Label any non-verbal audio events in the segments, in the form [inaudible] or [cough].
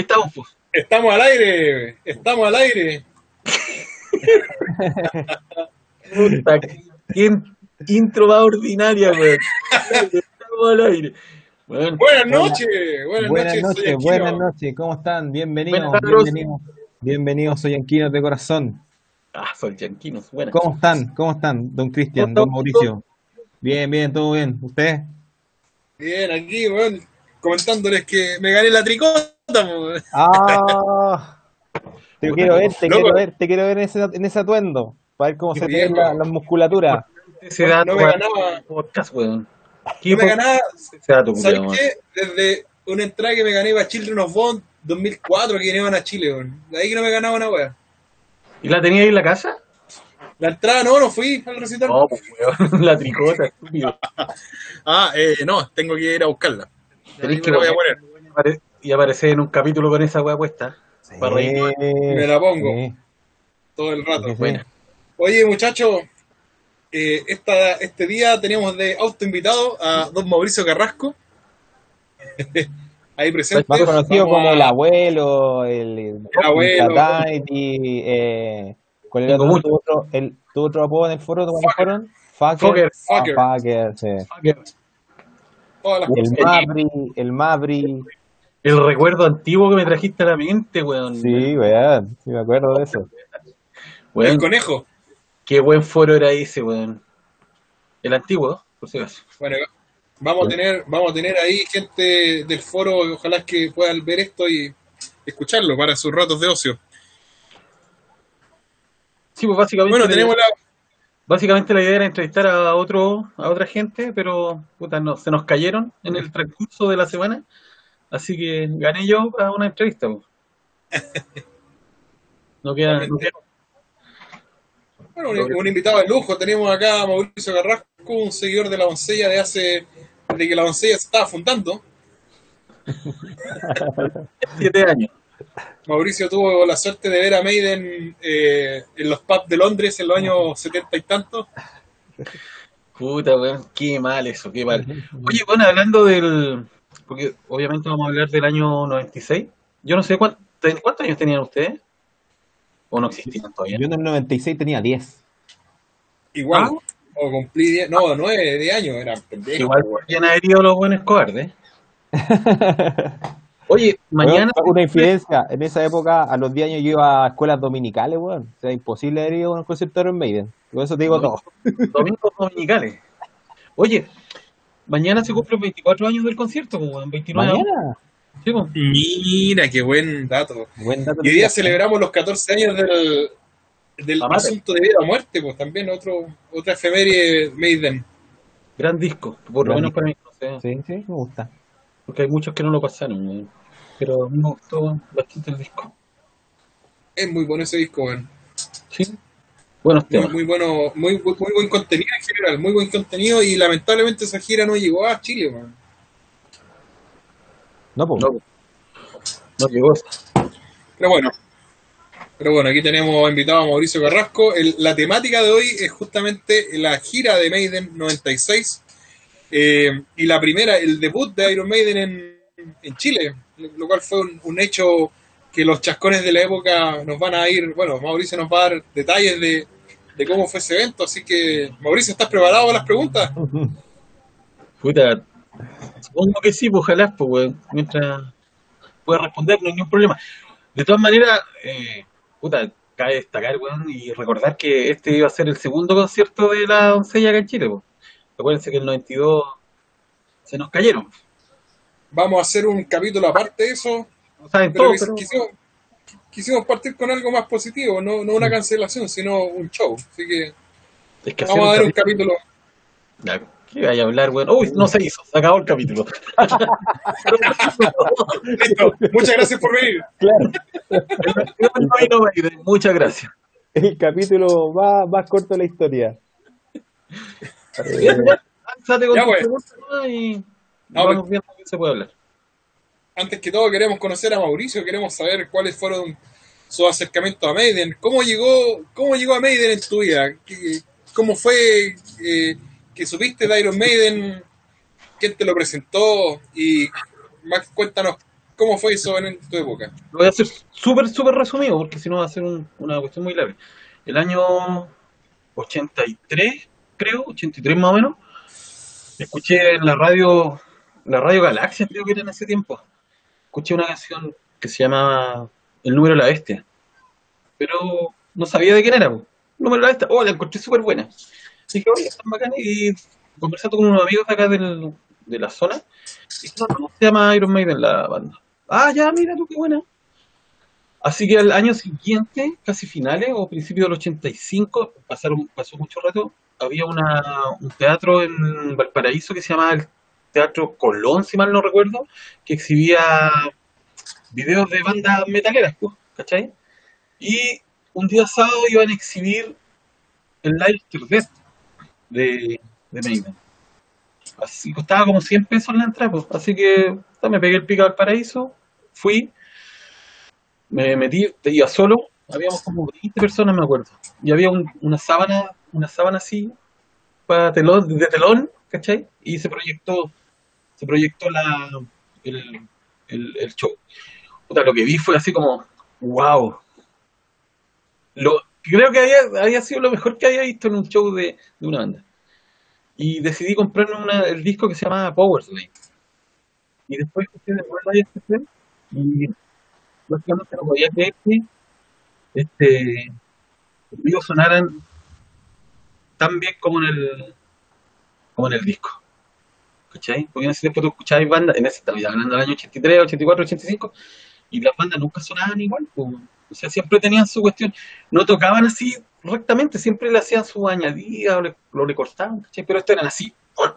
Ahí estamos, pues. Estamos al aire, estamos al aire. Puta, qué intro más ordinaria, weón. Estamos al aire. Bueno, Buenas noches, buenas, Buenas noches. buenas noches, ¿cómo están? Bienvenidos, bienvenidos, bienvenidos, soy Anquinos de corazón. ah, soy Yanquinos. Buenas. ¿Cómo están? ¿Cómo están, don Cristian, ¿Cómo don Mauricio? Bien, bien, todo bien. ¿Usted? Bien, aquí, weón, comentándoles que me gané la tricota, weón. Ah, te quiero ver, te loco. quiero ver, te quiero ver en ese, en ese atuendo, para ver cómo Qué se te bien, ve la, weón. la musculatura. Ese dato, no me ganaba. podcast, weón. ¿Qué No me ganaba, ¿sabes qué? Desde una entrada que me gané para Children of Bond 2004 que iban a Chile, weón. De ahí que no me ganaba una weá. ¿Y la tenía ahí en la casa? La entrada no, no fui al recital. No, pues, weón. [laughs] La tricota, estúpido. Ah, eh, no, tengo que ir a buscarla. Que voy a poner. Y aparecer en un capítulo con esa weá puesta. Para reír. Me la pongo. Sí, todo el rato. sí, sí. Buena. Oye, muchachos, eh, esta, este día teníamos de auto invitado a don Mauricio Carrasco. [laughs] Ahí presente. Más conocido Vamos como a- el abuelo, el, el, abuelo. Fatality, eh, ¿cuál era tu, otro, el, tu otro apodo en el foro? ¿Cuáles fueron? Fucker. Fucker. Ah, Fucker. Fucker. Todas las El. Mabri, el Mabri. El recuerdo antiguo que me trajiste a la mente, weón. Sí, weón, sí me acuerdo de eso. Weón, El conejo. qué buen foro era ese, weón. El antiguo, por si acaso. Bueno, vamos a tener, vamos a tener ahí gente del foro, ojalá que puedan ver esto y escucharlo para sus ratos de ocio. Sí, pues básicamente, Bueno, tenemos la, básicamente la idea era entrevistar a otro, a otra gente, pero puta, no, se nos cayeron en el transcurso de la semana. Así que gané yo a una entrevista. [laughs] No queda, no queda- bueno, un, un invitado de lujo. Tenemos acá a Mauricio Carrasco, un seguidor de la doncella de hace, de que la doncella se estaba fundando. [laughs] siete años. Mauricio tuvo la suerte de ver a Maiden eh, en los pubs de Londres en los años setenta y tantos. Puta, weón, qué mal eso, qué mal. Oye, bueno, hablando del. Porque obviamente vamos a hablar del año 96. Yo no sé cuánto, cuántos años tenían ustedes. ¿O no existían todavía? Yo en el 96 tenía 10. Igual, Ah. o cumplí 10, no, 9 de años, eran pendejos. Igual podrían haber ido los buenos cobardes. [laughs] Oye, mañana. Una infidencia. En esa época, a los 10 años, yo iba a escuelas dominicales, weón. O sea, imposible haber ido a un concierto de Iron Maiden. Con eso te digo todo. [laughs] Domingos dominicales. Oye, mañana se cumplen 24 años del concierto, pues, weón, 29 años. Mañana. Sí, pues. Mira, qué buen dato. Buen dato Y hoy día celebramos los 14 años del, del asunto de vida o muerte, pues también otro, otra efeméride Maiden. Gran disco, por lo menos para mí. No sé, Sí, sí, me gusta. porque hay muchos que no lo pasaron, weón. Pero a mí me gustó bastante el disco. Es muy bueno ese disco, weón. Sí, buenos Muy, temas. muy bueno, muy, muy, muy buen contenido en general, muy buen contenido y lamentablemente esa gira no llegó a Chile, weón. No, pues. No, no llegó. Pero bueno, pero bueno, aquí tenemos invitado a Mauricio Carrasco. El- la temática de hoy es justamente la gira de Maiden 96 eh, y la primera, el debut de Iron Maiden en, en Chile, lo cual fue un, un hecho que los chascones de la época nos van a ir, bueno, Mauricio nos va a dar detalles de, de cómo fue ese evento, así que Mauricio, ¿estás preparado para las preguntas? [laughs] Puta, supongo que sí, pues ojalá, pues, mientras pueda responder, no hay ningún problema. De todas maneras, eh, puta, cabe destacar, weón, y recordar que este iba a ser el segundo concierto de la doncella acá en Chile, pues. Acuérdense que el 92 se nos cayeron. Vamos a hacer un capítulo aparte de eso, No saben pero todo, quis- pero... quisimos, quisimos partir con algo más positivo, no, no una cancelación, sino un show, así que... Es que hacer Vamos a dar un capítulo- ¿Qué vaya a hablar, weón? Uy, no se hizo, se acabó el capítulo. [laughs] Listo. Muchas gracias por venir. Claro, [laughs] Muchas gracias. el capítulo más, más corto de la historia. Ya, pues. Preguntas nomás y No, vamos viendo qué se puede hablar. Antes que todo queremos conocer a Mauricio, queremos saber cuáles fueron sus acercamientos a Maiden. ¿Cómo llegó, cómo llegó a Maiden en tu vida? ¿Qué- ¿Cómo fue eh, que supiste de Iron Maiden? ¿Quién te lo presentó? Y más cuéntanos ¿Cómo fue eso en tu época? Lo voy a hacer súper, súper resumido, porque si no va a ser un- una cuestión muy larga. El año 83, creo, 83 más o menos, escuché en la radio, la radio Galaxia, creo que era en ese tiempo. Escuché una canción que se llamaba El número de la bestia, pero no sabía de quién era. El número de la bestia, oh, la encontré súper buena. Dije, oye, están bacanas, y conversando con unos amigos de acá de la zona, no, se llama Iron Maiden la banda. Ah, ya, mira tú, qué buena. Así que al año siguiente, casi finales o principios del 85, pasaron, pasó mucho rato, había una, un teatro en Valparaíso que se llamaba el Teatro Colón, si mal no recuerdo, que exhibía videos de bandas metaleras, ¿cachai? Y un día sábado iban a exhibir el Live Death de, de Maiden. Así costaba como 100 pesos la entrada, pues. así que me pegué el pico al paraíso, fui, me metí, te iba solo, habíamos como 20 personas, me acuerdo, y había un- una sábana, una sábana así, para telón, de telón, ¿cachai? Y se proyectó, se proyectó la, el, el, show. Puta, lo que vi fue así como, wow. Lo, creo que había, había sido lo mejor que había visto en un show de, de una banda. Y decidí comprarme una- el disco que se llamaba Power. Y después escuché de IFC y básicamente no podía creer que este, los sonaran tan bien como en el como en el disco. ¿Cachai? Porque en ese tiempo tú escuchabas bandas, en ese estaba hablando del año 83, 84, 85, y las bandas nunca sonaban igual. O sea, siempre tenían su cuestión. No tocaban así rectamente, siempre le hacían su añadida o lo le cortaban, ¿cachai? Pero esto eran así. ¡pum!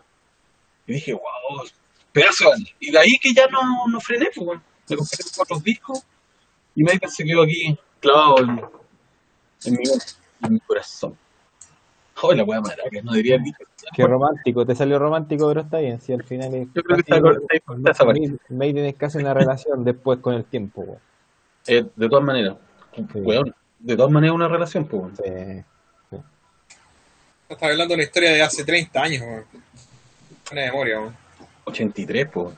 Y dije, wow, pedazo de. Y de ahí que ya no, no frené, pues, bueno. me compré cuatro discos y me se quedó aquí clavado en mi corazón. [laughs] Oh, la wea maraca, no diría el. Qué romántico, te salió romántico, pero está bien. Si al final es. Yo creo que está, está, está esa parte. Maiden es casi una [laughs] relación después con el tiempo, weón. Eh, de todas maneras, weón, de todas maneras una relación, pues, weón. Sí. Estás hablando de una historia de hace 30 años, weón. Buena memoria, weón. 83, pues. weón.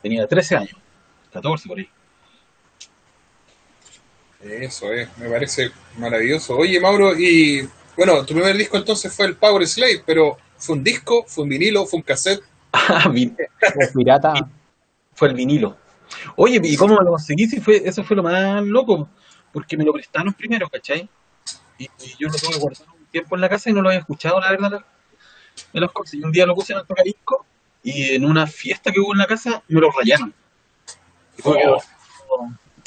Tenía 13 años, 14 por ahí. Eso es, me parece maravilloso. Oye, Mauro, y bueno, tu primer disco entonces fue el Power Slave, pero ¿fue un disco, fue un vinilo, fue un cassette? [laughs] Ah, pirata. fue el vinilo. Oye, ¿y cómo me lo conseguí? Si fue, eso fue lo más loco, porque me lo prestaron primero, ¿cachai? Y, y yo lo tuve guardado un tiempo en la casa y no lo había escuchado, la verdad, me los cosas. Y un día lo puse en el tocadisco y en una fiesta que hubo en la casa me lo rayaron. Y que Oh. devolverlo,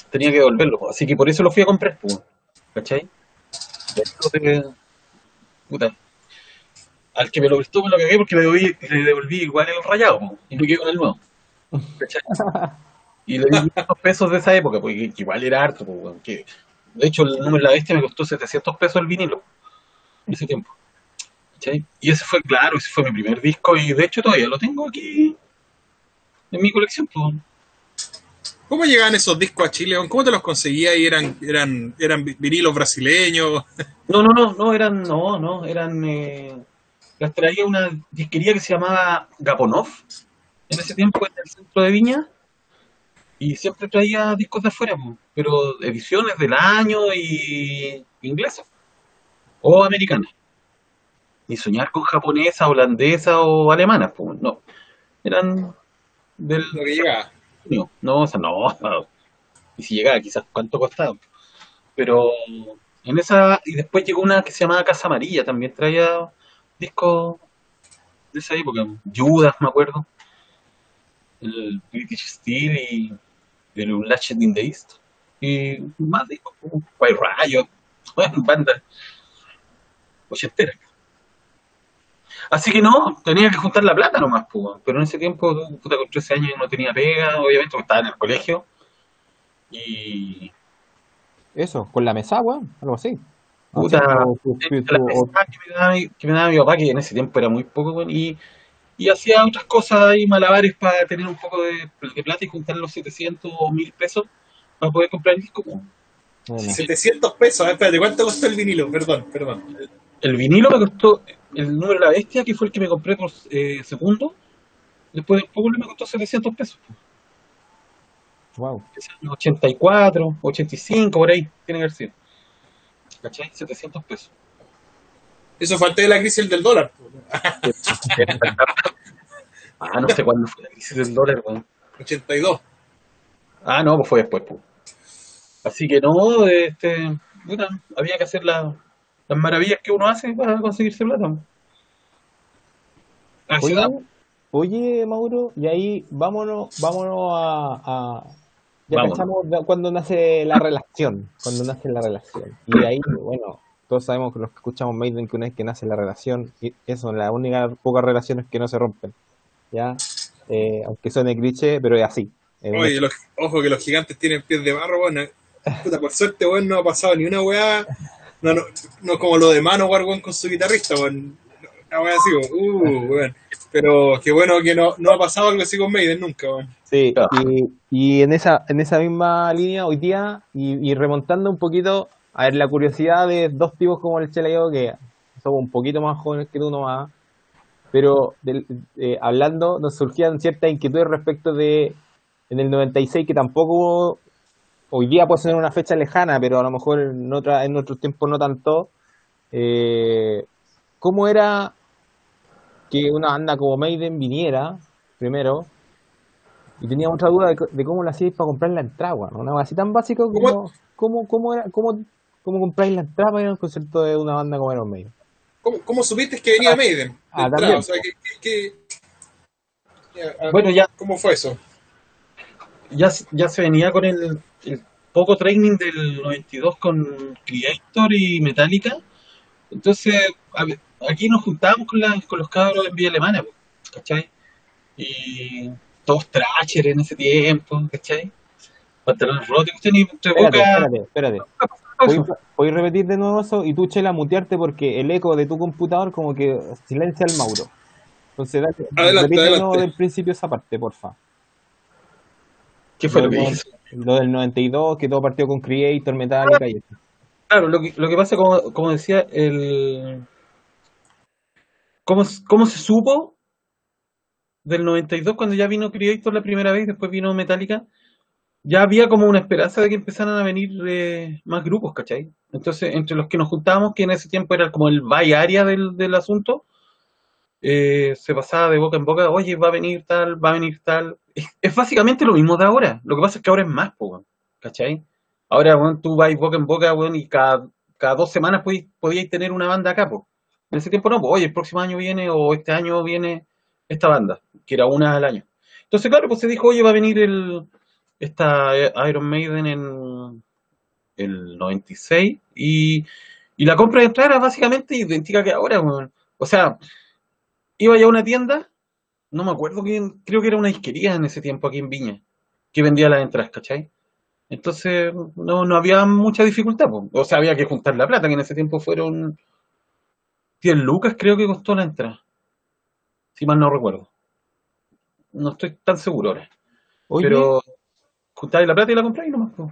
tenía que devolverlo, así que por eso lo fui a comprar, ¿cachai? De puta. Al que me lo prestó me lo cagué porque le devolví, le devolví igual el rayado, po, y me quedé con el nuevo. ¿cachai? [laughs] Y le di 500 pesos de esa época, porque igual era harto, pues, que de hecho el número de la bestia me costó 700 pesos el vinilo en ese tiempo. ¿cachai? Y ese fue, claro, ese fue mi primer disco y de hecho todavía lo tengo aquí en mi colección. Pues. ¿Cómo llegaban esos discos a Chile? ¿Cómo te los conseguías y eran, eran, eran vi- vinilos brasileños? [laughs] No, no, no, no, eran, no, no, eran, eh, las traía una disquería que se llamaba Gaponov, en ese tiempo en el centro de Viña, y siempre traía discos de afuera, pero ediciones del año y inglesas, o americanas. Ni soñar con japonesa, holandesa o alemana, pues, no, eran del Lo que llegaba. No, o sea, no. [laughs] Y si llegaba, quizás cuánto costaba. Pero en esa, y después llegó una que se llamaba Casa Amarilla, también traía discos de esa época. Judas, me acuerdo. El British Steel y el Latchet in the East. Y más discos, como bueno, [laughs] bandas ochenteras. Así que no, tenía que juntar la plata nomás, pues, pero en ese tiempo, puta, con 13 años no tenía pega, obviamente, porque estaba en el colegio. Y Eso, con la mesa, weón. Algo así. Puta, la pesada que me, daba, mi- que me daba mi papá, que en ese tiempo era muy poco, weón, y, y hacía otras cosas ahí, malabares, para tener un poco de, de plata y juntar los 700 o 1000 pesos para poder comprar el disco. weón. Bueno, 700 pesos, espérate, ¿cuánto costó el vinilo? Perdón, perdón. El vinilo me costó, el número de la bestia, que fue el que me compré por eh, segundo, después del pueblo me costó 700 pesos. Wow. ese año 84, 85, por ahí, tiene que haber sido. ¿Cachai? 700 pesos. Eso fue antes de la crisis del dólar. [laughs] ah, no sé cuándo fue la crisis del dólar, weón. 82. Ah, no, pues fue después, pues. Así que no, este, puta, había que hacer la- las maravillas que uno hace para conseguirse plata. Así Oye, da. oye, Mauro, y ahí vámonos, vámonos a, a- ya pensamos cuando nace la relación, cuando nace la relación. Y ahí, bueno, todos sabemos que los que escuchamos Maiden que una vez que nace la relación, y eso las únicas pocas relaciones que no se rompen. ¿Ya? Eh, aunque suene cliché, pero es así. Es Oye, los- ojo que los gigantes tienen pies de barro, weón. Puta, por suerte, weón, no ha pasado ni una weá. No, no, no como lo de Manowar, weón, con su guitarrista, weón. Una weá así, weón. Uh, weón. Pero qué bueno que no, no ha pasado algo así con Maiden nunca, weón. Sí, y, y en esa en esa misma línea hoy día y, y remontando un poquito a ver la curiosidad de dos tipos como el Chela y yo que somos un poquito más jóvenes que tú nomás, pero eh, hablando nos surgían ciertas inquietudes respecto de en el 96 que tampoco hoy día puede ser una fecha lejana, pero a lo mejor en otra en otros tiempos no tanto. Eh, ¿Cómo era que una banda como Maiden viniera primero y tenía otra duda de, cómo lo hacíais para comprar la entrada, weón. Una cosa así tan básica como ¿Cómo? cómo, cómo, era, cómo, cómo compráis la entrada para ir a un concierto de una banda como Iron Maiden. ¿Cómo, cómo supiste que venía Maiden? Ah, entrada, también. O sea, que, que- que- ah, Bueno, ya, ¿Cómo fue eso? ya, se- ya se venía con el poco training del 92 con Creator y Metallica. Entonces, a aquí nos juntábamos con, la- con los cabros en Vía Alemana, ¿cachai? Y todos Thrasher en ese tiempo, ¿cachai? Pantalones rotos, y entre Espérate, boca. espérate, espérate. ¿Podéis, podéis repetir de nuevo eso? Y tú, Chela, mutearte porque el eco de tu computador como que silencia al Mauro. Entonces, dale, Adelante, repite de nuevo del principio esa parte, porfa. ¿Qué fue lo que No, dije? Lo del 92, que todo partió con Creator, Metallica y eso. Claro, lo que, lo que pasa, como, como decía, el ¿cómo, cómo se supo del 92 cuando ya vino Creator la primera vez, después vino Metallica? Ya había como una esperanza de que empezaran a venir eh, más grupos, ¿cachai? Entonces, entre los que nos juntábamos, que en ese tiempo era como el Bay Area del, del asunto, eh, se pasaba de boca en boca, oye, va a venir tal, va a venir tal. Es, básicamente lo mismo de ahora. Lo que pasa es que ahora es más, po, ¿cachai? Ahora, weón, tú vas boca en boca, weón, y cada, cada dos semanas podíais, tener una banda acá, po. En ese tiempo no, pues, oye, el próximo año viene, o este año viene esta banda, que era una al año. Entonces, claro, pues se dijo, oye, va a venir el, esta eh, Iron Maiden en el 96, y, y la compra de entrada era básicamente idéntica que ahora, weón. O sea, iba ya a una tienda, no me acuerdo quién, creo que era una disquería en ese tiempo aquí en Viña, que vendía las entradas, ¿cachai? Entonces no, no había mucha dificultad, po. o sea, había que juntar la plata, que en ese tiempo fueron 10 lucas creo que costó la entrada, si mal no recuerdo. No estoy tan seguro ahora, Oye, pero juntáis la plata y la compráis nomás. po.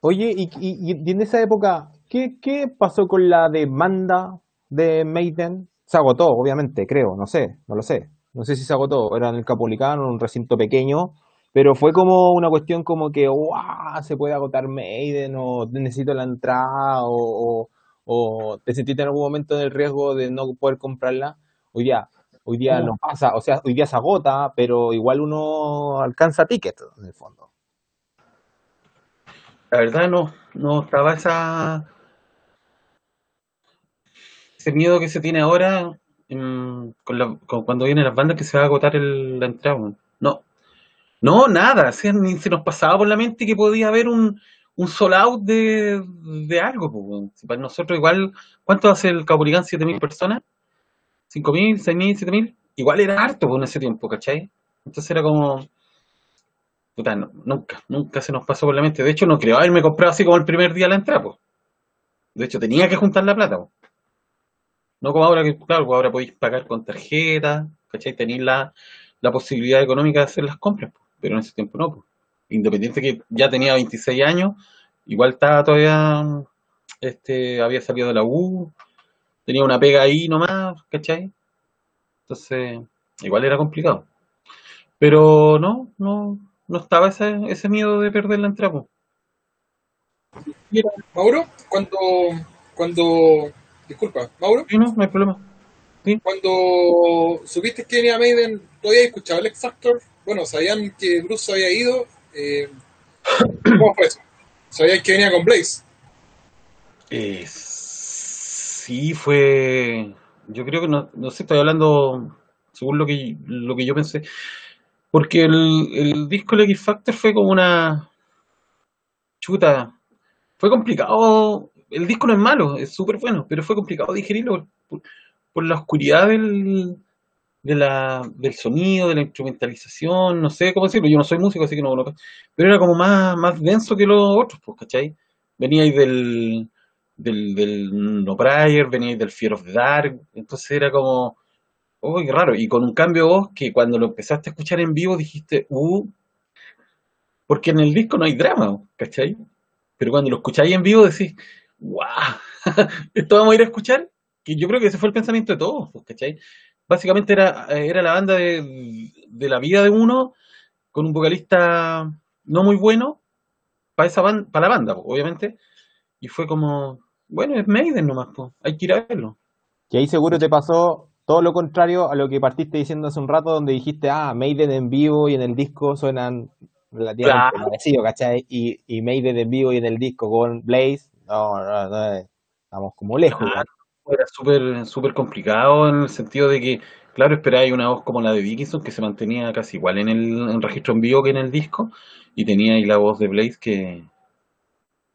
Oye, y, y- y en esa época, ¿qué, qué pasó con la demanda de Maiden? Se agotó, obviamente, creo, no sé, no lo sé. No sé si se agotó, era en el Capolicano, en un recinto pequeño, pero fue como una cuestión como que, ¡guau! Se puede agotar Maiden, o necesito la entrada, o, o, o te sentiste en algún momento en el riesgo de no poder comprarla. Hoy día, hoy día No. no pasa, o sea, hoy día se agota, pero igual uno alcanza ticket, en el fondo. La verdad no, no estaba esa ese miedo que se tiene ahora con la- con cuando vienen las bandas que se va a agotar el- la entrada. No, no, nada, o sea, ni se nos pasaba por la mente que podía haber un, un sold out de, algo. pues, para nosotros igual, ¿cuánto hace el Caupolicán? ¿7.000 personas? ¿5.000? ¿6.000? ¿7.000? Igual era harto pues, en ese tiempo, ¿cachai? Entonces era como, nunca, nunca se nos pasó por la mente. De hecho, no creo haberme comprado así como el primer día la entrada, pues. De hecho, tenía que juntar la plata, pues. No como ahora que, claro, pues ahora podéis pagar con tarjeta, ¿cachai? Tenéis la, la posibilidad económica de hacer las compras, pues. Pero en ese tiempo no, pues. Independiente que ya tenía 26 años, igual estaba todavía, este, había salido de la U, tenía una pega ahí nomás, ¿cachai? Entonces, igual era complicado. Pero no, no, no estaba ese, ese miedo de perder la entrada. Y era- Mauro, cuando, cuando, disculpa, Mauro, sí, no, no hay problema. cuando supiste que venía Maiden, ¿tú habías escuchado el X Factor? Bueno, sabían que Bruce había ido. eh, [coughs] ¿Cómo fue eso? ¿Sabían que venía con Blaze? Eh, sí, fue. Yo creo que no, no sé, estoy hablando según lo que, lo que yo pensé. Porque el, el disco de X Factor fue como una. Chuta. Fue complicado. El disco no es malo, es súper bueno, pero fue complicado digerirlo por, la oscuridad del, del sonido, de la instrumentalización, no sé cómo decirlo. Yo no soy músico, así que no, no- Pero era como más, más denso que los otros, pues, ¿cachai? Veníais del del, del No Prior, venía del Fear of the Dark, entonces era como, oh, qué raro, y con un cambio de voz que cuando lo empezaste a escuchar en vivo dijiste, uh, porque en el disco no hay drama, ¿cachai? Pero cuando lo escucháis en vivo decís, wow, esto [laughs] vamos a ir a escuchar, que yo creo que ese fue el pensamiento de todos, pues, ¿cachai? Básicamente era, era la banda de, de la vida de uno, con un vocalista no muy bueno, para esa banda, para la banda, pues, obviamente, y fue como, bueno, es Maiden nomás, pues, hay que ir a verlo. Que ahí seguro te pasó todo lo contrario a lo que partiste diciendo hace un rato, donde dijiste, ah, Maiden en vivo y en el disco suenan relativamente Claro. parecidos, ¿cachai? Y, y Maiden en vivo y en el disco con Blaze, no, no, no, estamos como lejos. Claro, era súper súper complicado en el sentido de que, claro, esperáis una voz como la de Dickinson que se mantenía casi igual en el en registro en vivo que en el disco, y tenía ahí la voz de Blaze que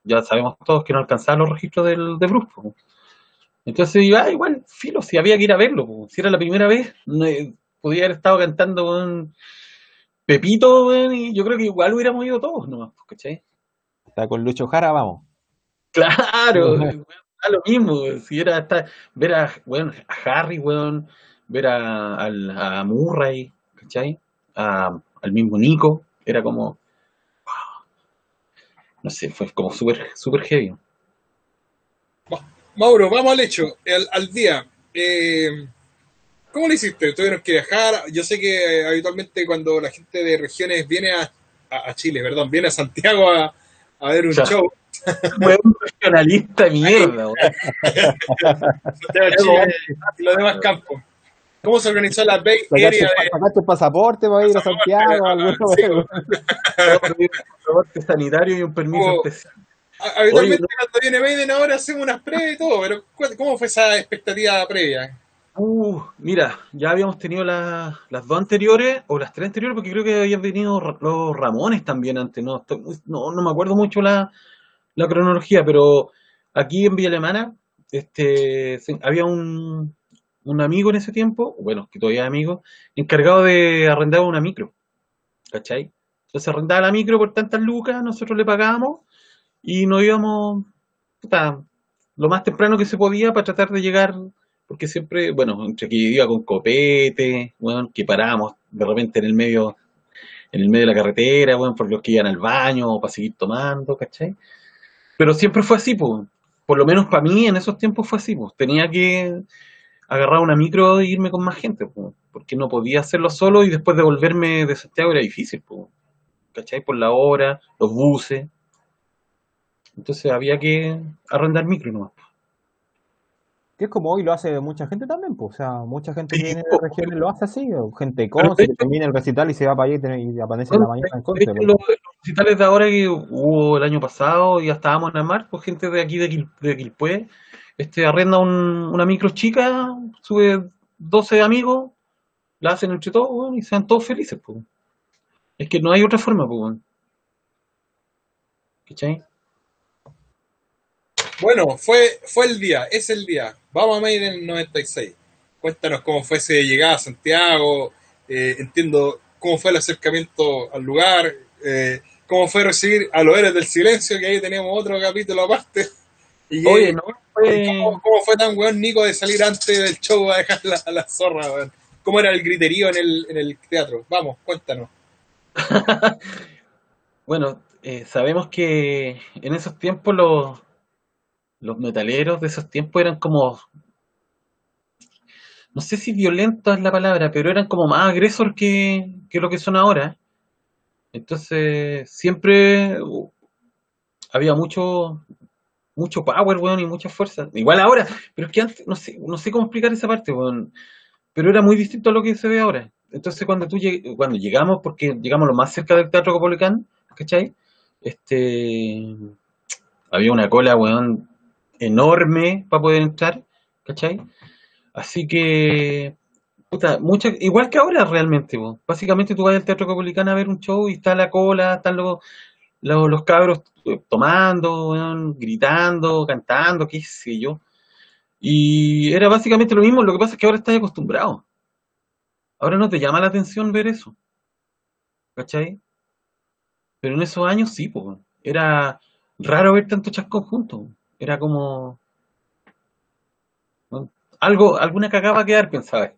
ya sabemos todos que no alcanzaba los registros del, de Bruce. po. Entonces, ah, igual, filo, si había que ir a verlo, po. si era la primera vez, no, eh, podía haber estado cantando con Pepito, y yo creo que igual hubiéramos ido todos nomás, ¿cachai? Está con Lucho Jara, vamos. Claro, weón, da lo mismo, si era hasta ver a, weón, a Harry, weón, ver a, al- a Murray, ¿cachai? A- al mismo Nico, era como, no sé, fue como súper, súper heavy. Mauro, vamos al hecho, al, al día. Eh, ¿Cómo lo hiciste? ¿Tuvieron que viajar? Yo sé que eh, habitualmente cuando la gente de regiones viene a, a- a Chile, perdón, viene a Santiago a, a ver un Ya. show. Fue un regionalista de mierda, weón. Los demás campos. ¿Cómo se organizó la Bay Area sacaste el pasaporte para ir a Santiago. Un pasaporte sanitario y un permiso especial. Habitualmente cuando viene Maiden ahora hacemos unas previas y todo, pero ¿cómo fue esa expectativa previa? Uh, mira, ya habíamos tenido la- las dos anteriores, o las tres anteriores, porque creo que habían venido los Ramones también antes, no, no, no me acuerdo mucho la, la cronología, pero aquí en Villa Alemana este, había un, un amigo en ese tiempo, bueno, que todavía es amigo, encargado de arrendar una micro, ¿cachai? Entonces arrendaba la micro por tantas lucas, nosotros le pagábamos y nos íbamos lo más temprano que se podía para tratar de llegar, porque siempre, bueno, entre que iba con copete, bueno, que parábamos de repente en el medio, en el medio de la carretera, bueno, por los que iban al baño para seguir tomando, ¿cachai? Pero siempre fue así. Por lo menos para mí en esos tiempos fue así. Tenía que agarrar una micro e irme con más gente, porque no podía hacerlo solo y después devolverme de Santiago era difícil, pues. ¿Cachai? Por la hora, los buses. Entonces había que arrendar micro nomás. Que es como hoy lo hace mucha gente también, pues, o sea, mucha gente Sí, viene de po. regiones lo hace así, o gente de que termina el recital y se va para allá y, y aparece en la mañana en hecho, pues. los, los recitales de ahora que hubo el año pasado y ya estábamos en la mar, pues gente de aquí de, Quil- de Quilpué, este, arrenda un- una micro chica, sube 12 amigos, la hacen entre todos, weón, y sean todos felices, pues. Es que no hay otra forma, pues. ¿Cachai? Bueno, fue, fue el día, es el día. Vamos a Maiden 96. Cuéntanos cómo fue ese llegada a Santiago, eh, entiendo cómo fue el acercamiento al lugar, eh, cómo fue recibir a los héroes del silencio, que ahí tenemos otro capítulo aparte. [laughs] Y Oye, no, fue- ¿cómo, cómo fue tan weón Nico de salir antes del show a dejar la zorra, weón? ¿Cómo era el griterío en el, en el teatro? Vamos, cuéntanos. [laughs] Bueno, eh, sabemos que en esos tiempos los, los metaleros de esos tiempos eran como, no sé si violento es la palabra, pero eran como más agresor que, que lo que son ahora. Entonces, siempre había mucho, mucho power, weón, y mucha fuerza. Igual ahora, pero es que antes, no sé, no sé cómo explicar esa parte, weón. Pero era muy distinto a lo que se ve ahora. Entonces, cuando tú lleg- cuando llegamos, porque llegamos lo más cerca del Teatro Copolicán, ¿cachai? Este, había una cola, weón, enorme para poder entrar, ¿cachai? Así que, puta, mucha, igual que ahora realmente. Básicamente tú vas al Teatro Copolicán a ver un show y está la cola, están los, los, cabros eh, tomando, gritando, cantando, qué sé yo. Y era básicamente lo mismo, lo que pasa es que ahora estás acostumbrado. Ahora no te llama la atención ver eso, ¿cachai? Pero en esos años sí, pues. Era raro ver tanto chascón juntos. Era como algo, alguna cagada va a quedar, pensaba.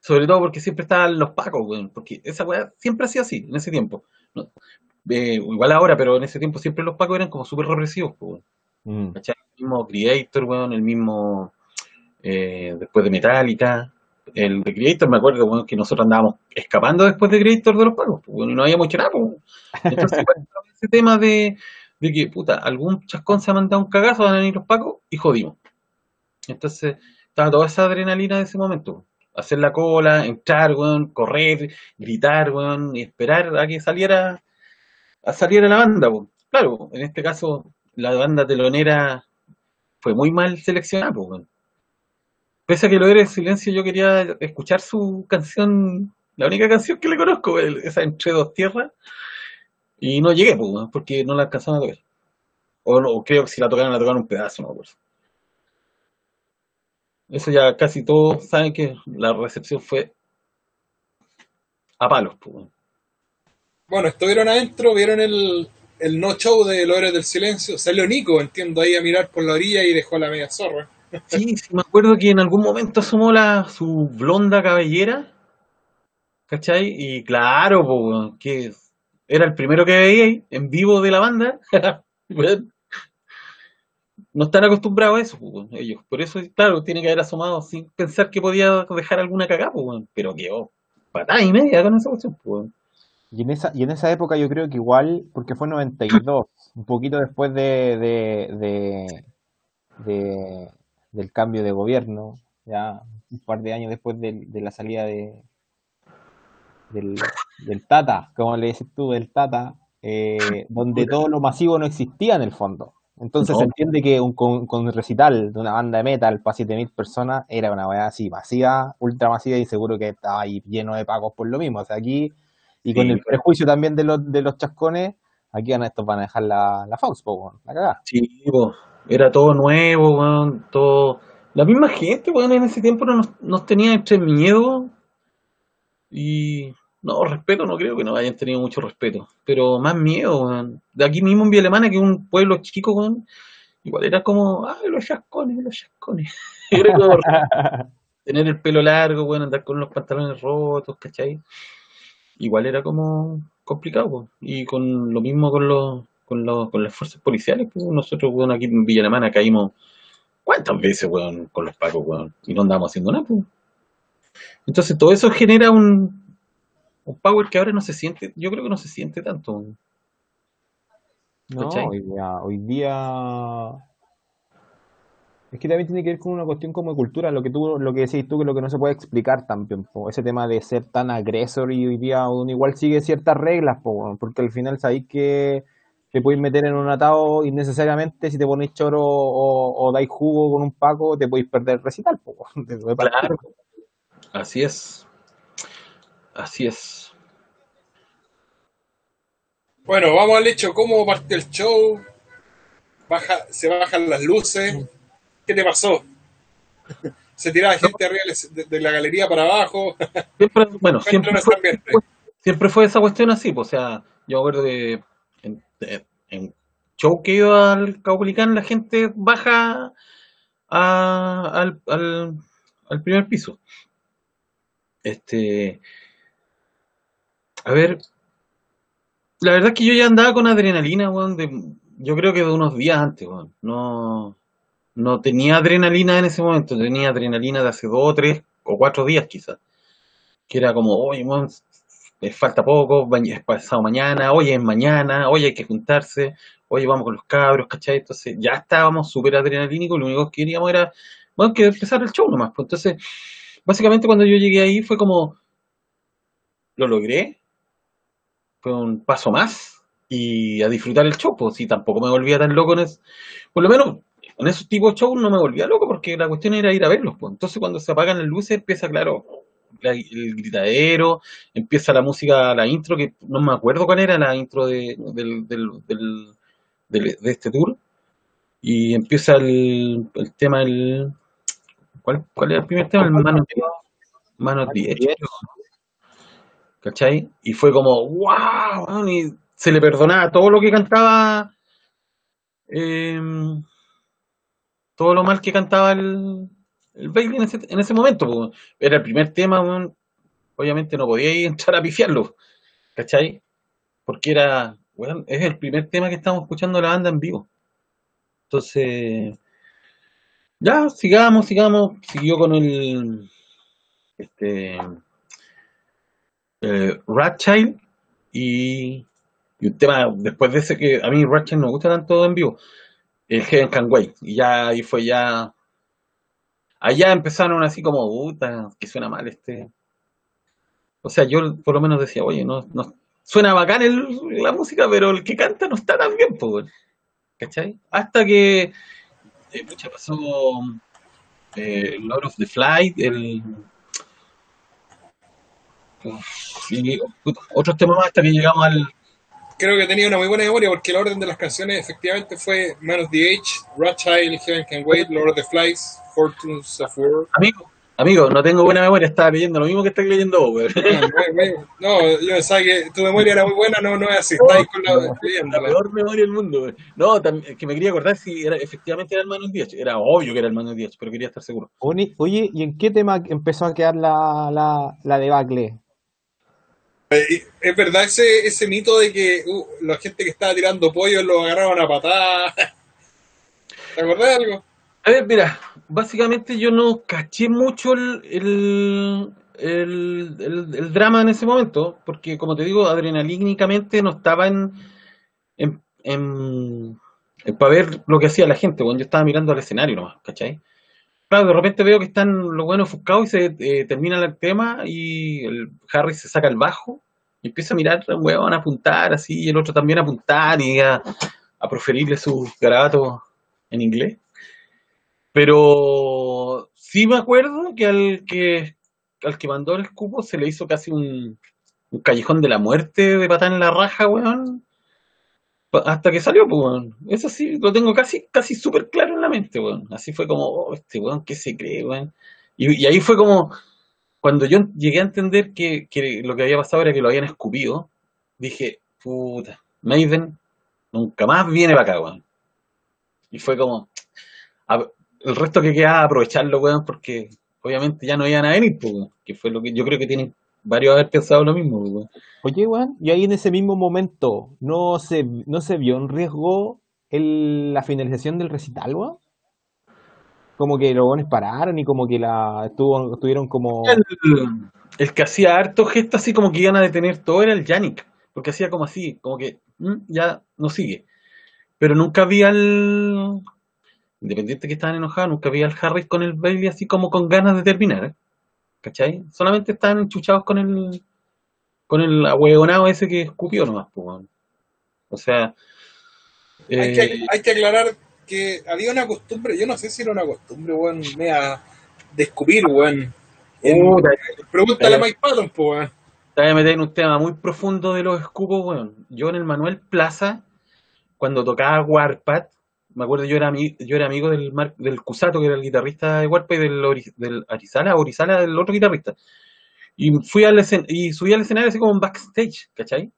Sobre todo porque siempre estaban los pacos, weón, porque esa weá siempre hacía así, en ese tiempo. No, eh, igual ahora, pero en ese tiempo siempre los pacos eran como súper represivos, weón. Mm. El mismo Creator, weón, el mismo eh, después de Metallica. El de Creator, me acuerdo, weón, que nosotros andábamos escapando después de Creator de los pagos, weón, y no habíamos hecho nada, pues, weón. Entonces, [laughs] ese tema de, de que, puta, algún chascón se ha mandado un cagazo, van a venir los pacos y jodimos. Entonces, estaba toda esa adrenalina de ese momento. Hacer la cola, entrar, weón, correr, gritar, weón, y esperar a que saliera, a saliera la banda, weón. Claro, en este caso, la banda telonera fue muy mal seleccionada, pues, weón. Pese a que lo era en silencio, yo quería escuchar su canción, la única canción que le conozco, esa Entre dos tierras, y no llegué, pues, porque no la alcanzaron a tocar. O, no, o creo que si la tocaron, la tocaron un pedazo, no me acuerdo. Eso ya casi todos saben que la recepción fue a palos, pues, weón. Bueno, estuvieron adentro, vieron el, el no show de Los Héroes del Silencio. Salió Nico, entiendo, ahí a mirar por la orilla y dejó la media zorra. [laughs] Sí, sí, me acuerdo que en algún momento asomó la, su blonda cabellera, ¿cachai? Y claro, po, weón, que era el primero que veía en vivo de la banda. [laughs] No están acostumbrados a eso, weón, ellos. Por eso, claro, tiene que haber asomado sin pensar que podía dejar alguna cagada, weón. pero quedó patada y media con esa cuestión, weón. Y en esa, y en esa época yo creo que igual, porque fue 92, un poquito después de, de, de, de- del cambio de gobierno, ya un par de años después del- de, la salida de, del, del Tata, como le dices tú, del Tata, eh, donde todo lo masivo no existía en el fondo. Entonces No. se entiende que un, con, con un recital de una banda de metal para 7.000 personas era una weá así masiva, ultra masiva y seguro que estaba ahí lleno de pagos por lo mismo. O sea, aquí, y con el prejuicio también de los, de los chascones, aquí van estos van a dejar la, la Fox, po, la cagada. Sí, po, era todo nuevo, weón, todo... La misma gente, weón, en ese tiempo no nos, nos tenía entre miedo y... No, respeto, no creo que no hayan tenido mucho respeto, pero más miedo, weón. De aquí mismo en Villa Alemana, que es un pueblo chico, weón, igual era como, ay, los chascones, los chascones. [laughs] Era como [laughs] tener el pelo largo, weón, andar con los pantalones rotos, ¿cachai? Igual era como complicado, po. Y con lo mismo con los, con los, con las fuerzas policiales, pues nosotros, weón, aquí en Villa Alemana caímos cuántas veces, weón, con los pacos, weón, y no andamos haciendo nada, pues. Entonces todo eso genera un, un power que ahora no se siente, yo creo que no se siente tanto. No, hoy día, hoy día es que también tiene que ver con una cuestión como de cultura, lo que tú, lo que decís tú, que lo que no se puede explicar también, po, ese tema de ser tan agresor y hoy día uno igual sigue ciertas reglas, po, porque al final sabéis que te podéis meter en un atado innecesariamente si te ponéis choro o, o dais jugo con un paco, te podéis perder el recital, po. [laughs] Claro, así es, así es. Bueno, vamos al hecho, ¿cómo parte el show? Baja, se bajan las luces. ¿Qué te pasó? [laughs] Se tiraba gente arriba de, de la galería para abajo. [laughs] Siempre, bueno, siempre fue, ambiente. siempre fue esa cuestión así, pues, o sea, yo me acuerdo que en, en- en show que iba al Caupolicán la gente baja a- al, al, al primer piso. Este, a ver, la verdad es que yo ya andaba con adrenalina, weón, de, yo creo que de unos días antes. No, no tenía adrenalina en ese momento, tenía adrenalina de hace dos, tres o cuatro días quizás. Que era como, oye, weón, falta poco, es pasado mañana, hoy es mañana, hoy hay que juntarse, hoy vamos con los cabros, ¿cachai? Entonces ya estábamos súper adrenalínicos, lo único que queríamos era, bueno, que empezar el show nomás. Pues entonces, básicamente cuando yo llegué ahí fue como, lo logré, fue un paso más y a disfrutar el show, pues si tampoco me volvía tan loco en es, por lo menos en esos tipos de shows no me volvía loco porque la cuestión era ir a verlos, pues. Entonces cuando se apagan las luces empieza, claro, la- el gritadero, empieza la música, la intro, que no me acuerdo cuál era la intro de, del, del, del- del- de este tour, y empieza el, el tema, el, ¿cuál, ¿cuál era el primer tema? El Manos Manos 10, ¿cachai? Y fue como, wow, y se le perdonaba todo lo que cantaba, eh, todo lo mal que cantaba el, el Bailey en ese, en ese momento. Era el primer tema, obviamente no podía entrar a pifiarlo, ¿cachai? Porque era, es el primer tema que estamos escuchando la banda en vivo. Entonces, ya, sigamos, sigamos, siguió con el, este, eh, Rat Child y, y un tema después de ese que a mí Rat Child no me gusta tanto en vivo, el Heaven Can Wait. Y ya ahí fue ya, allá empezaron así como, puta, que suena mal este. O sea, yo por lo menos decía, oye, no, no suena bacán el- la música, pero el que canta no está tan bien, pues. ¿cachai? Hasta que, eh, pasó eh, Lord of the Flight, el, y otros temas más hasta que llegamos al, Creo que tenía una muy buena memoria porque el orden de las canciones efectivamente fue Man of the Age, Rothschild, Heaven Can Wait, Lord of the Flies, Fortunes of War. amigo, amigo, no tengo buena memoria, estaba leyendo lo mismo que estás leyendo vos, muy- muy- No, yo pensaba que tu memoria era muy buena, no, no es así, está ahí con la la peor memoria del mundo. No, tam- es que me quería acordar si era, efectivamente era el Manos 10. Era obvio que era el Manos 10, pero quería estar seguro. Oye, oye, ¿y en qué tema empezó a quedar la, la, la debacle? Eh, Es verdad ese, ese mito de que uh, la gente que estaba tirando pollo lo agarraban a patadas. [laughs] ¿Te acordás algo? A ver, mira, básicamente yo no caché mucho el, el, el, el- drama en ese momento, porque como te digo, adrenalínicamente no estaba en, en, en- para ver lo que hacía la gente, bueno, yo estaba mirando al escenario nomás, ¿cachai? Claro, de repente veo que están los buenos ofuscados y se eh, termina el tema y el Harry se saca el bajo y empieza a mirar a weón, a apuntar así, y el otro también a apuntar y a, proferirle sus garabatos en inglés. Pero sí me acuerdo que al que al que mandó el escupo se le hizo casi un, callejón de la muerte de patán en la raja, weón. Hasta que salió, pues, weón. Eso sí, lo tengo casi, casi súper claro en la mente, weón. Así fue como, oh, este weón, ¿qué se cree, weón? Y, ahí fue como, cuando yo llegué a entender que, que lo que había pasado era que lo habían escupido, dije, puta, Maiden nunca más viene para acá, weón. Y fue como, el resto que queda aprovecharlo, weón, porque obviamente ya no iban a venir, pues, weón, que fue lo que yo creo que tienen varios haber pensado lo mismo, pues. Oye, weón, y ahí en ese mismo momento, ¿no se, no se vio en riesgo el- la finalización del recital, weón? Como que los weones pararon y como que la estuvo, estuvieron como... El, el que hacía harto gesto así como que iban a detener todo era el Yannick, porque hacía como así, como que mm, ya no sigue. Pero nunca había el, independiente que estaban enojados, nunca había el Harris con el Bailey así como con ganas de terminar, ¿eh? ¿Cachai? Solamente estaban enchuchados con el, con el ahueonado ese que escupió nomás, pues. O sea, Hay eh, que, hay que aclarar que había una costumbre, yo no sé si era una costumbre, weón, mea de escupir, weón. Puta, pregúntale a eh, Mike Patton, po, weón. Te voy a meter en un tema muy profundo de los escupos, weón. Yo en el Manuel Plaza, cuando tocaba Warpath, me acuerdo yo era, yo era amigo del, Mar- del Cusato, que era el guitarrista de Warpath, y del, Ori- del Arizala, Orizala, del otro guitarrista. Y fui al escen- y subí al escenario así como en backstage, ¿cachai?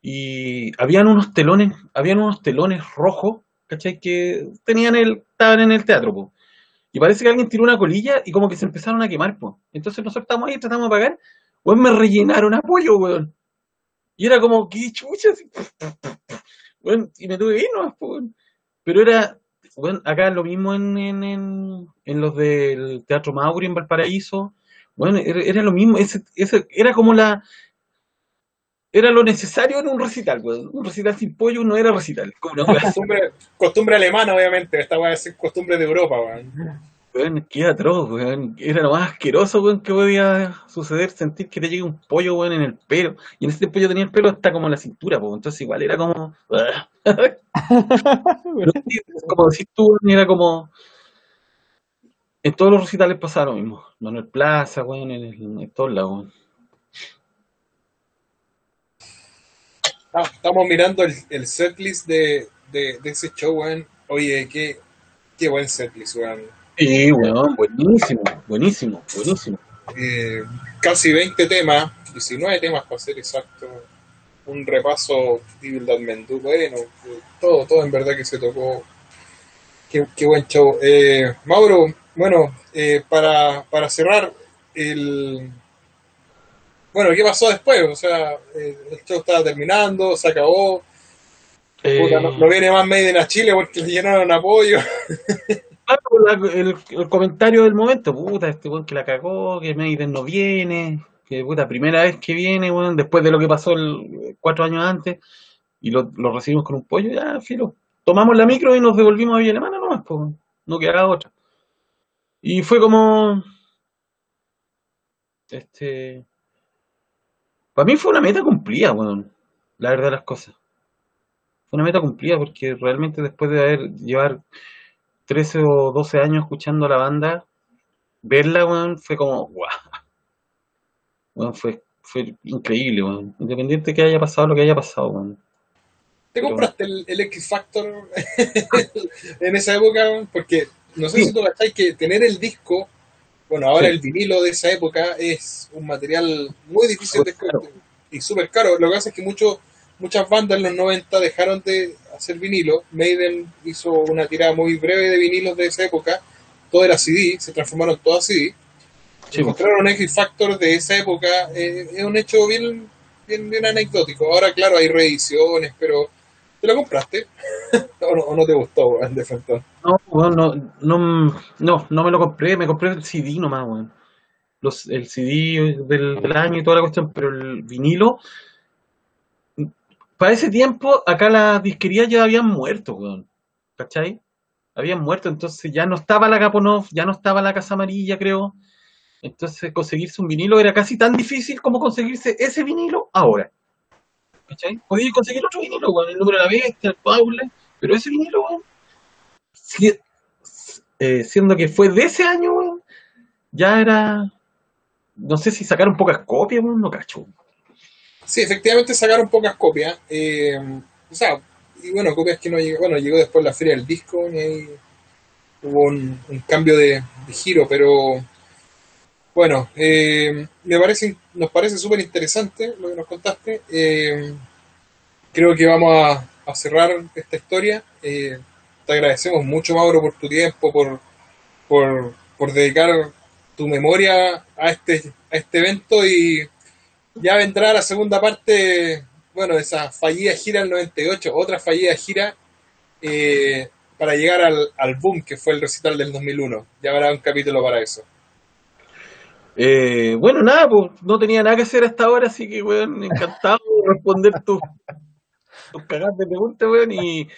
Y habían unos telones, habían unos telones rojos, ¿cachai? Que tenían el, estaban en el teatro, po. Y parece que alguien tiró una colilla y como que se empezaron a quemar, po. Entonces nosotros estábamos ahí, tratamos de apagar, weón, me rellenaron apoyo, weón. Y era como, qué chucha, y me tuve nomás, po, weón. Pero era, weón, acá lo mismo en, en, en, en los del Teatro Mauri en Valparaíso, bueno, era, era lo mismo, ese, ese, era como la, era lo necesario en un recital, weón. Un recital sin pollo no era recital. Weá. Costumbre, costumbre alemana, obviamente. Esta a ser costumbre de Europa, weón. Weón, qué atroz, weón. Era lo más asqueroso, weón, que podía suceder, sentir que te llegue un pollo, weón, en el pelo. Y en ese tiempo yo tenía el pelo hasta como en la cintura, pues. Entonces igual era como... [laughs] [laughs] Pero como decís tú, weón, era como... En todos los recitales pasaba lo mismo. Manuel Plaza, weón, en, el- en todos lados, weón. Ah, Estamos mirando el, el setlist de, de, de ese show, weón. Oye, qué, qué buen setlist, weón. Sí, weón, buenísimo, buenísimo, buenísimo. Eh, casi 20 temas, 19 temas para ser exacto. Un repaso Devil That Men Do, bueno, todo, todo en verdad que se tocó. Qué, qué buen show. Eh, Mauro, bueno, eh, para, para cerrar, el... Bueno, ¿qué pasó después? O sea, eh, el show estaba terminando, se acabó. Puta, no, Eh, no viene más Maiden a Chile porque le llenaron apoyo. [laughs] El, comentario del momento, puta, este weón que la cagó, que Maiden no viene, que puta, primera vez que viene, weón, después de lo que pasó cuatro años antes, y lo, lo recibimos con un pollo, ya, filo. Tomamos la micro y nos devolvimos a Villa Alemana nomás, pues, no quedaba otra. Y fue como, este, para mí fue una meta cumplida, weón, la verdad de las cosas. Fue una meta cumplida porque realmente después de haber llevar 13 o 12 años escuchando a la banda, verla, weón, fue como, guau, weón, fue, fue increíble, weón. Independiente que haya pasado lo que haya pasado, weón. ¿Te compraste el, el X Factor [laughs] en esa época? Porque no sé Sí. si tú cacháis que tener el disco, bueno, ahora Sí. el vinilo de esa época es un material muy difícil de caro. y súper caro. Lo que pasa es que muchos muchas bandas en los 90 dejaron de hacer vinilo. Maiden hizo una tirada muy breve de vinilos de esa época. Todo era CD, se transformaron todos a CD. Sí, Encontrar un X Factor de esa época eh, es un hecho bien, bien, bien anecdótico. Ahora, claro, hay reediciones, pero ¿te lo compraste? [laughs] ¿O, no, no te gustó, weón, de Fentón? No, no, no, no, no me lo compré, me compré el CD nomás, weón. Los, el CD del, del año y toda la cuestión, pero el vinilo, para ese tiempo, acá las disquerías ya habían muerto, weón. ¿Cachai? Habían muerto, entonces ya no estaba la Gaponov, ya no estaba la Casa Amarilla, creo. Entonces conseguirse un vinilo era casi tan difícil como conseguirse ese vinilo ahora. ¿Cachai? Podía conseguir otro vinilo, weón, el número de la bestia, el Paule, pero ese vinilo, weón, eh, siendo que fue de ese año, weón, ya era. No sé si sacaron pocas copias, weón, no cacho. Sí, efectivamente sacaron pocas copias. eh, o sea, y bueno, copias que no llegó. Bueno, llegó después la feria del disco y ahí hubo un, un cambio de, giro, pero bueno, eh, me parece, nos parece súper interesante lo que nos contaste. eh, creo que vamos a, a cerrar esta historia. eh, te agradecemos mucho, Mauro, por tu tiempo, por, por, por dedicar tu memoria a este, a este evento y ya vendrá la segunda parte, bueno, esa fallida gira del 98, otra fallida gira eh, para llegar al, al boom que fue el recital del 2001. Ya habrá un capítulo para eso. Eh, bueno, nada, pues no tenía nada que hacer hasta ahora, así que, weón, encantado de responder tus tus cagadas de preguntas, weón, y,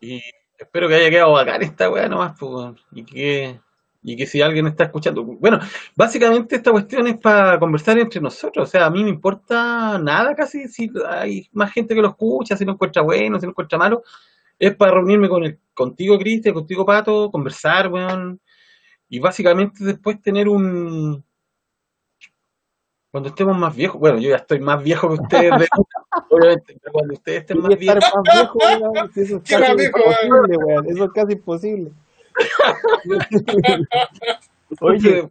y espero que haya quedado bacán esta weá nomás, pues, y que, y que si alguien está escuchando, bueno, básicamente esta cuestión es para conversar entre nosotros, o sea, a mí me importa nada casi si hay más gente que lo escucha, si lo encuentra bueno, si lo encuentra malo, es para reunirme con el, contigo, Cristian, contigo, Pato, conversar, weón, y básicamente después tener un... Cuando estemos más viejos, bueno, yo ya estoy más viejo que ustedes, de- [laughs] obviamente, pero cuando ustedes estén más viejos, viejo, eso es [laughs] casi imposible, weón. Eso es casi imposible. Oye,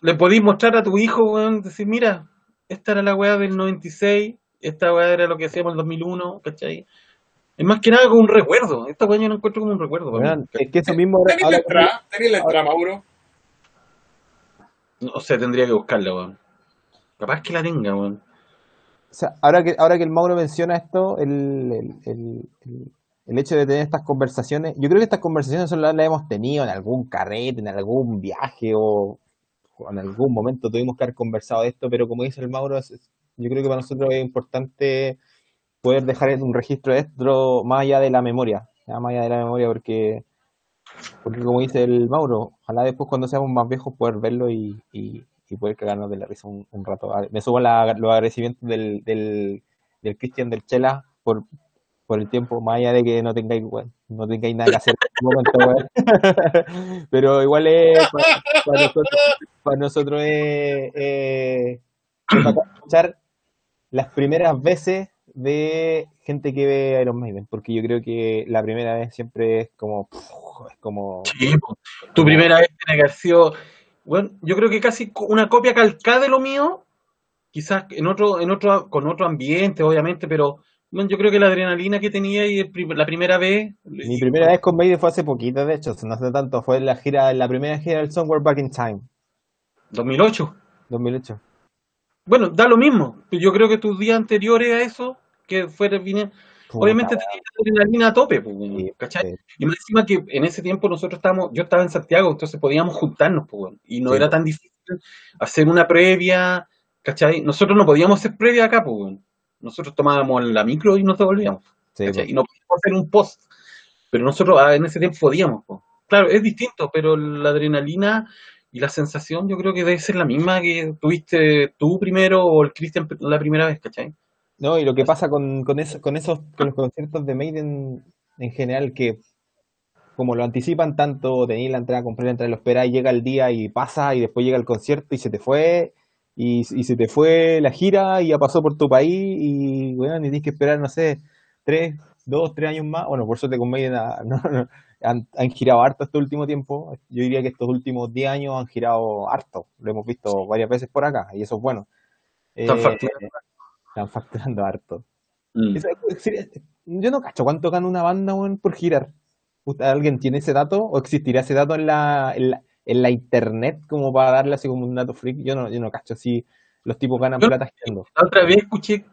le podéis mostrar a tu hijo, weón, decir, mira, esta era la weá del 96, esta weá era lo que hacíamos en el 2001, ¿cachai? Es más que nada como un recuerdo. Esta weá yo la encuentro como un recuerdo para mí. es que eso mismo ¿Tenéis la entrada? ¿Tenéis la entrada, Mauro? No sé, tendría que buscarla, weón. Capaz que la tenga, weón. o sea, ahora que ahora que el Mauro menciona esto, el, el, el, el- hecho de tener estas conversaciones, yo creo que estas conversaciones solo las hemos tenido en algún carrete, en algún viaje o, en algún momento tuvimos que haber conversado de esto, pero como dice el Mauro, yo creo que para nosotros es importante poder dejar un registro de esto más allá de la memoria, más allá de la memoria, porque, porque como dice el Mauro, ojalá después cuando seamos más viejos poder verlo y, y, y poder cagarnos de la risa un, rato. Ah, Me subo la- los agradecimientos del, del, del Cristian del Chela por, por el tiempo, más allá de que no tengáis, weón, no tengáis nada que hacer este momento. [laughs] Pero igual es para, nosotros, para nosotros es, es- es escuchar las primeras veces de gente que ve Iron Maiden, porque yo creo que la primera vez siempre es como, es como. Tu primera vez tiene que haber sido, bueno, yo creo que casi una copia calcada de lo mío, quizás en otro, en otro, con otro ambiente, obviamente, pero bueno, yo creo que la adrenalina que tenía y el prim- la primera vez, mi primera vez con Maiden fue hace poquito, de hecho, no hace tanto, fue la gira, la primera gira del Somewhere Back in Time, 2008. 2008. Bueno, da lo mismo. Yo creo que tus días anteriores a eso, que fuera, vine- obviamente tenías adrenalina a tope, pues, sí, ¿cachai? sí. Y más encima que en ese tiempo nosotros estábamos, yo estaba en Santiago, entonces podíamos juntarnos, pues, y no Sí, era tan difícil hacer una previa, ¿cachai? Nosotros no podíamos hacer previa acá, pues. Nosotros tomábamos la micro y nos devolvíamos. Y no podíamos hacer un post, pero nosotros ah, en ese tiempo podíamos. Claro, es distinto, pero la adrenalina y la sensación yo creo que debe ser la misma que tuviste tú primero o el Cristian la primera vez, ¿cachai? No, y lo que pasa con, con, eso- con esos con los conciertos de Maiden en general, que como lo anticipan tanto, tenéis la entrada, compré la entrada, lo esperáis, llega el día y pasa, y después llega el concierto y se te fue, y, y se te fue la gira y ya pasó por tu país, y bueno, ni tienes que esperar, no sé, tres, dos, tres años más. Bueno, por suerte con Maiden [laughs] no, no, han, han girado harto este último tiempo. Yo diría que estos últimos 10 años han girado harto, lo hemos visto varias veces por acá, y eso es bueno. Están Eh, facturando. están facturando harto. Mm. Eso- yo no cacho cuánto gana una banda por girar. ¿Usted- ¿Alguien tiene ese dato? ¿O existirá ese dato en la, en la, en la internet como para darle así como un dato freak? Yo no, yo no cacho si los tipos ganan Yo- plata girando. La otra vez escuché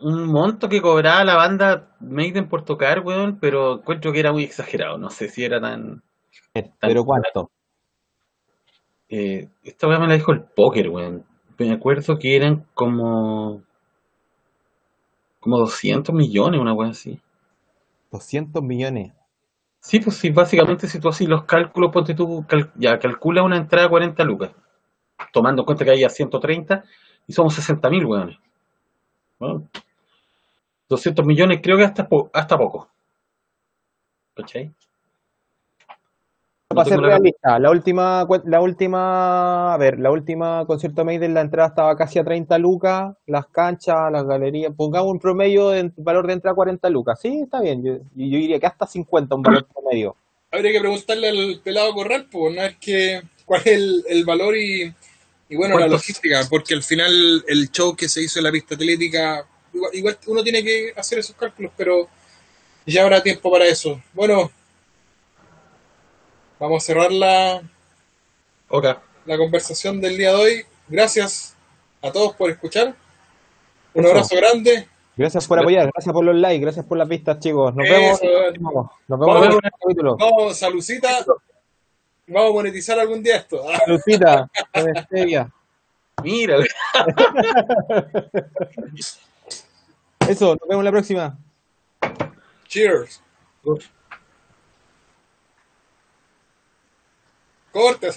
un monto que cobraba la banda Maiden por tocar, weón, pero encuentro que era muy exagerado. No sé si era tan. ¿Pero cuánto? eh, esta weá me la dijo el póker, weón. Me acuerdo que eran como. como 200 millones, una weá así. 200 millones. Sí, pues sí, básicamente si tú así los cálculos, ponte tú, cal- ya calcula una entrada a 40 lucas, tomando en cuenta que hay a 130 y somos 60 mil, weones. Bueno, 200 millones creo que hasta, hasta poco. ¿Cachai? No Para ser la- realista, la última, la última, a ver, la última concierto Maiden, la entrada estaba casi a 30 lucas, las canchas, las galerías, pongamos un promedio de valor de entrada 40 lucas. Sí, está bien, yo, yo diría que hasta 50 un valor promedio. Habría que preguntarle al pelado Corral, pues, ¿no? Es que, cuál es el, el valor y, y bueno, la logística, porque al final el show que se hizo en la pista atlética, igual, igual uno tiene que hacer esos cálculos, pero ya habrá tiempo para eso. Bueno, vamos a cerrar la, Ok. la conversación del día de hoy. Gracias a todos por escuchar. Un Eso. abrazo grande. Gracias por apoyar, gracias por los likes, gracias por las vistas, chicos. Nos Eso, vemos. Nos vemos Vamos. en el capítulo. Vamos, salucita. Vamos a monetizar algún día esto. Ah, Lucita, con stevia. Mira, [laughs] Eso, nos vemos la próxima. Cheers. Cortes.